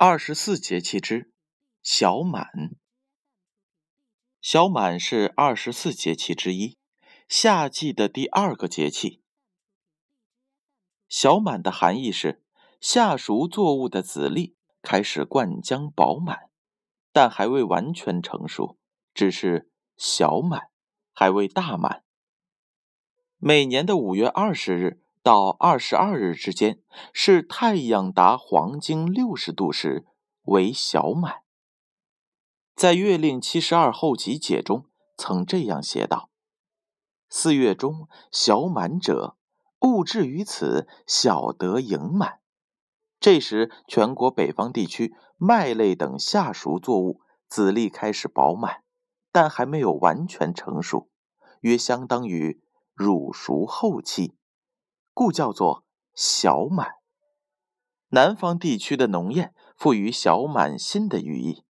二十四节气之小满。小满是二十四节气之一，夏季的第二个节气。小满的含义是，夏熟作物的籽粒开始灌浆饱满，但还未完全成熟，只是小满，还未大满。每年的五月二十日。到二十二日之间是太阳达黄经六十度时为小满。在《月令七十二候集解》中曾这样写道：“四月中小满者，物至于此，小得盈满。”这时，全国北方地区麦类等夏熟作物籽粒开始饱满，但还没有完全成熟，约相当于乳熟后期。故叫做小满。南方地区的农谚赋予小满新的寓意：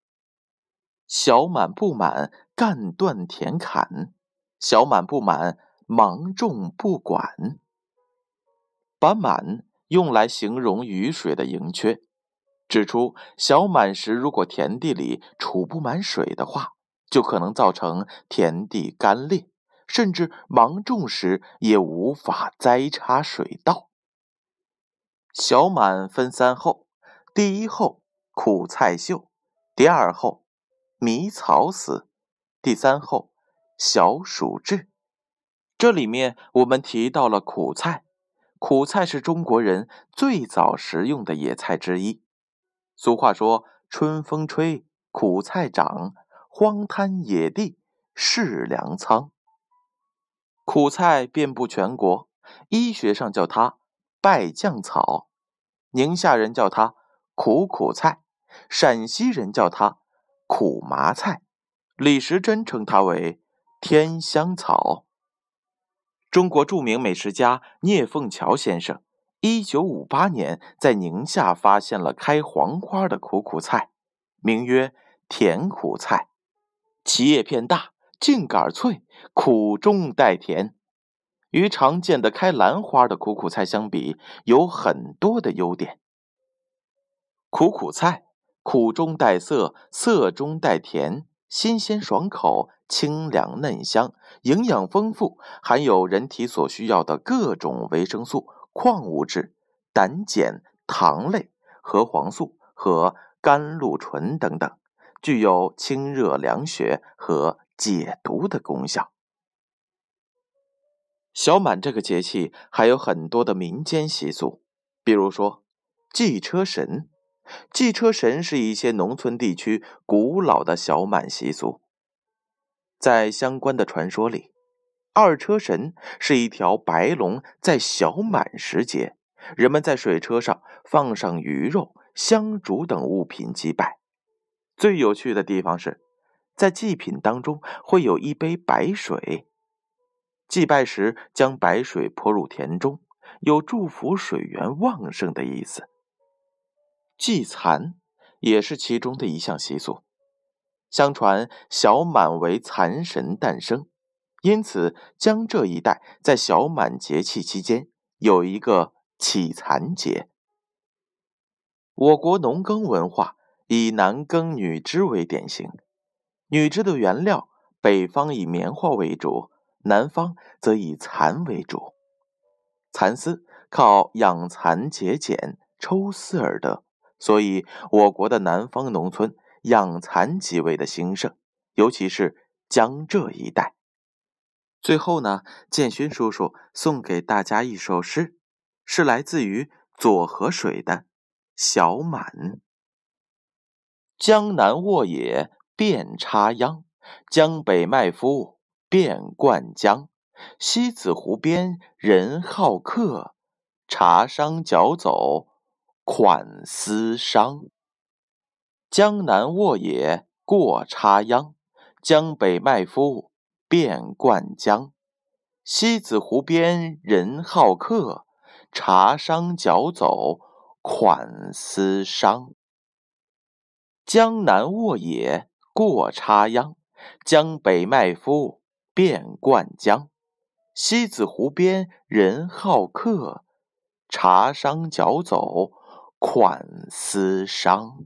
小满不满，干断田坎；小满不满，芒种不管。把满用来形容雨水的盈缺，指出小满时如果田地里储不满水的话，就可能造成田地干裂。甚至芒种时也无法栽插水稻。小满分三候：第一候苦菜秀，第二候迷草死，第三候小暑至。这里面我们提到了苦菜，苦菜是中国人最早食用的野菜之一。俗话说：“春风吹，苦菜长，荒滩野地是粮仓。”苦菜遍布全国，医学上叫它败酱草，宁夏人叫它苦苦菜，陕西人叫它苦麻菜，李时珍称它为天香草。中国著名美食家聂凤桥先生，一九五八年在宁夏发现了开黄花的苦苦菜，名曰甜苦菜，其叶片大。茎杆脆，苦中带甜，与常见的开兰花的苦苦菜相比，有很多的优点。苦苦菜苦中带涩，涩中带甜，新鲜爽口，清凉嫩香，营养丰富，含有人体所需要的各种维生素、矿物质、胆碱、糖类、核黄素和甘露醇等等，具有清热凉血和。解毒的功效。小满这个节气还有很多的民间习俗，比如说祭车神。祭车神是一些农村地区古老的小满习俗。在相关的传说里，二车神是一条白龙，在小满时节，人们在水车上放上鱼肉、香烛等物品祭拜。最有趣的地方是。在祭品当中会有一杯白水，祭拜时将白水泼入田中，有祝福水源旺盛的意思。祭蚕也是其中的一项习俗。相传小满为蚕神诞生，因此江浙一带在小满节气期间有一个乞蚕节。我国农耕文化以男耕女织为典型。女织的原料，北方以棉花为主，南方则以蚕为主。蚕丝靠养蚕结茧、抽丝而得，所以我国的南方农村养蚕极为的兴盛，尤其是江浙一带。最后呢，建勋叔叔送给大家一首诗，是来自于左河水的《小满》：江南沃野。遍插秧，江北麦夫遍灌浆。西子湖边人好客，茶商脚走款思商。江南沃野过插秧，江北麦夫遍灌浆。西子湖边人好客，茶商脚走款思商。江南沃野。过插秧，江北麦夫遍灌浆。西子湖边人好客，茶商脚走款思商。